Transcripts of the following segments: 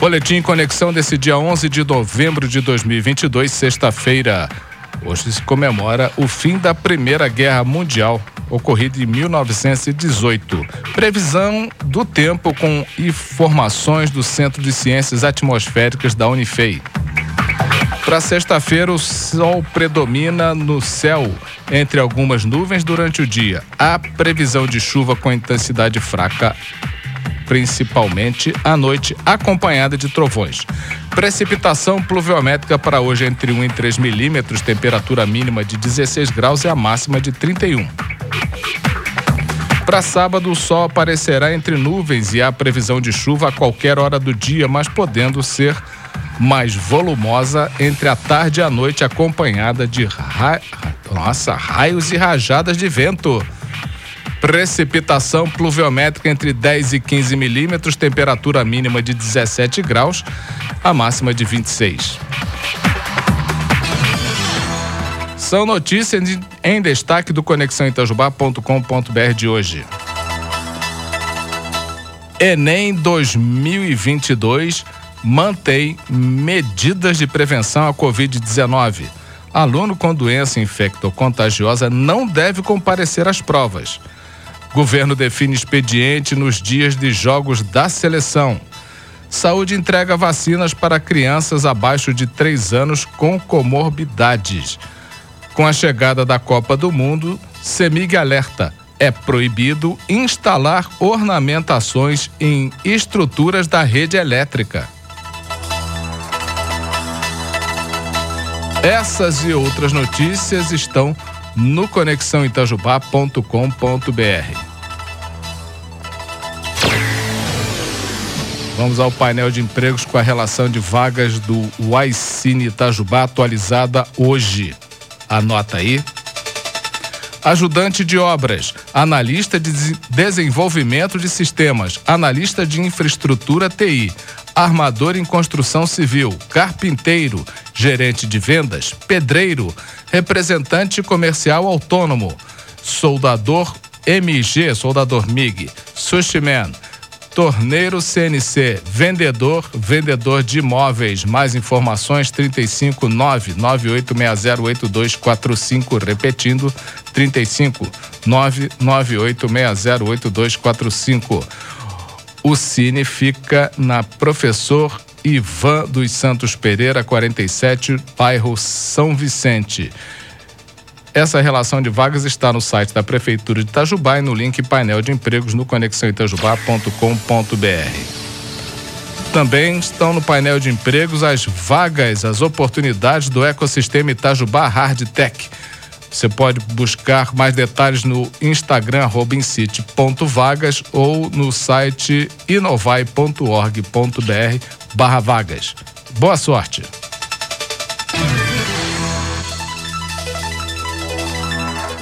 Boletim Conexão desse dia 11 de novembro de 2022, sexta-feira. Hoje se comemora o fim da Primeira Guerra Mundial, ocorrida em 1918. Previsão do tempo com informações do Centro de Ciências Atmosféricas da Unifei. Para sexta-feira, o sol predomina no céu entre algumas nuvens durante o dia. Há previsão de chuva com intensidade fraca principalmente à noite, acompanhada de trovões. Precipitação pluviométrica para hoje entre 1 e 3 milímetros, temperatura mínima de 16 graus e a máxima de 31. Para sábado, o sol aparecerá entre nuvens e há previsão de chuva a qualquer hora do dia, mas podendo ser mais volumosa entre a tarde e a noite, acompanhada de ra... Nossa, raios e rajadas de vento. Precipitação pluviométrica entre 10 e 15 milímetros, temperatura mínima de 17 graus, a máxima de 26. São notícias em destaque do conexãoitajubá.com.br de hoje. Enem 2022 mantém medidas de prevenção à Covid-19. Aluno com doença infecto-contagiosa não deve comparecer às provas. Governo define expediente nos dias de jogos da seleção. Saúde entrega vacinas para crianças abaixo de 3 anos com comorbidades. Com a chegada da Copa do Mundo, Semig alerta: é proibido instalar ornamentações em estruturas da rede elétrica. Essas e outras notícias estão no conexãoitajubá.com.br. Vamos ao painel de empregos com a relação de vagas do Uaicine Itajubá atualizada hoje. Anota aí. Ajudante de obras, analista de desenvolvimento de sistemas, analista de infraestrutura TI, armador em construção civil, carpinteiro, gerente de vendas, pedreiro, representante comercial autônomo, soldador MG, soldador MIG, sushi man, torneiro CNC, vendedor, vendedor de imóveis. Mais informações 35 998608245, repetindo 35 998608245. O Cine fica na Professor Ivan dos Santos Pereira, 47, bairro São Vicente. Essa relação de vagas está no site da Prefeitura de Itajubá e no link painel de empregos no conexãoitajubá.com.br. Também estão no painel de empregos as vagas, as oportunidades do ecossistema Itajubá Hard Tech você pode buscar mais detalhes no Instagram, incite.vagas ou no site inovai.org.br barra vagas. Boa sorte!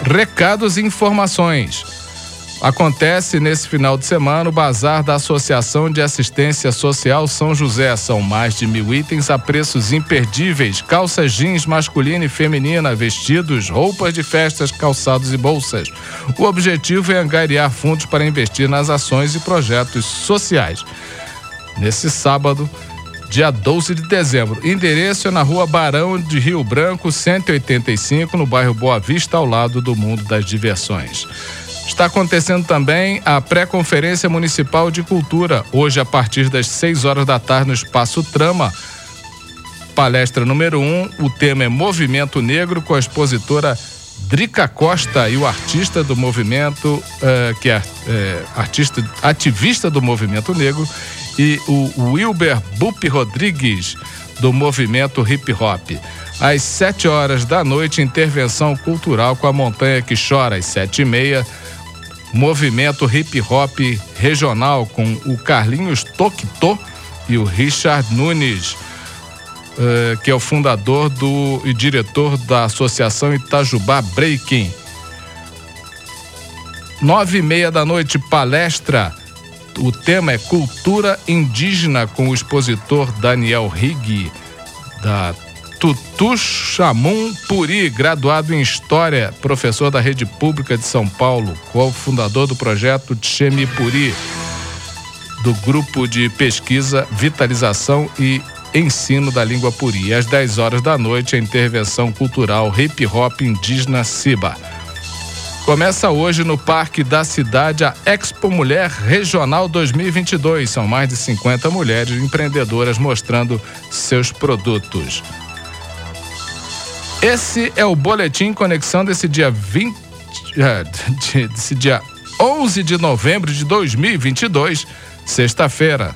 Recados e informações. Acontece nesse final de semana o bazar da Associação de Assistência Social São José. São mais de mil itens a preços imperdíveis: calças jeans masculina e feminina, vestidos, roupas de festas, calçados e bolsas. O objetivo é angariar fundos para investir nas ações e projetos sociais. Nesse sábado, dia 12 de dezembro. Endereço é na rua Barão de Rio Branco, 185, no bairro Boa Vista, ao lado do Mundo das Diversões. Está acontecendo também a pré-conferência municipal de cultura, hoje a partir das 6 horas da tarde no Espaço Trama. Palestra número 1, um, o tema é Movimento Negro, com a expositora Drica Costa e o artista do movimento, uh, que é uh, artista, ativista do movimento negro, e o Wilber Bup Rodrigues, do movimento hip hop. Às 7 horas da noite, intervenção cultural com a Montanha que Chora, às 7 e meia movimento hip hop regional com o Carlinhos Tokto e o Richard Nunes, uh, que é o fundador do, e diretor da Associação Itajubá Breaking. Nove e meia da noite, palestra. O tema é Cultura Indígena com o expositor Daniel Rigg, da Tutu Chamum Puri, graduado em História, professor da Rede Pública de São Paulo, co-fundador do projeto Tchemi Puri. do grupo de pesquisa, vitalização e ensino da língua puri. Às 10 horas da noite, a intervenção cultural hip hop indígena Siba. Começa hoje no Parque da Cidade a Expo Mulher Regional 2022. São mais de 50 mulheres empreendedoras mostrando seus produtos. Esse é o boletim conexão desse dia 20 desse dia 11 de novembro de 2022, sexta-feira.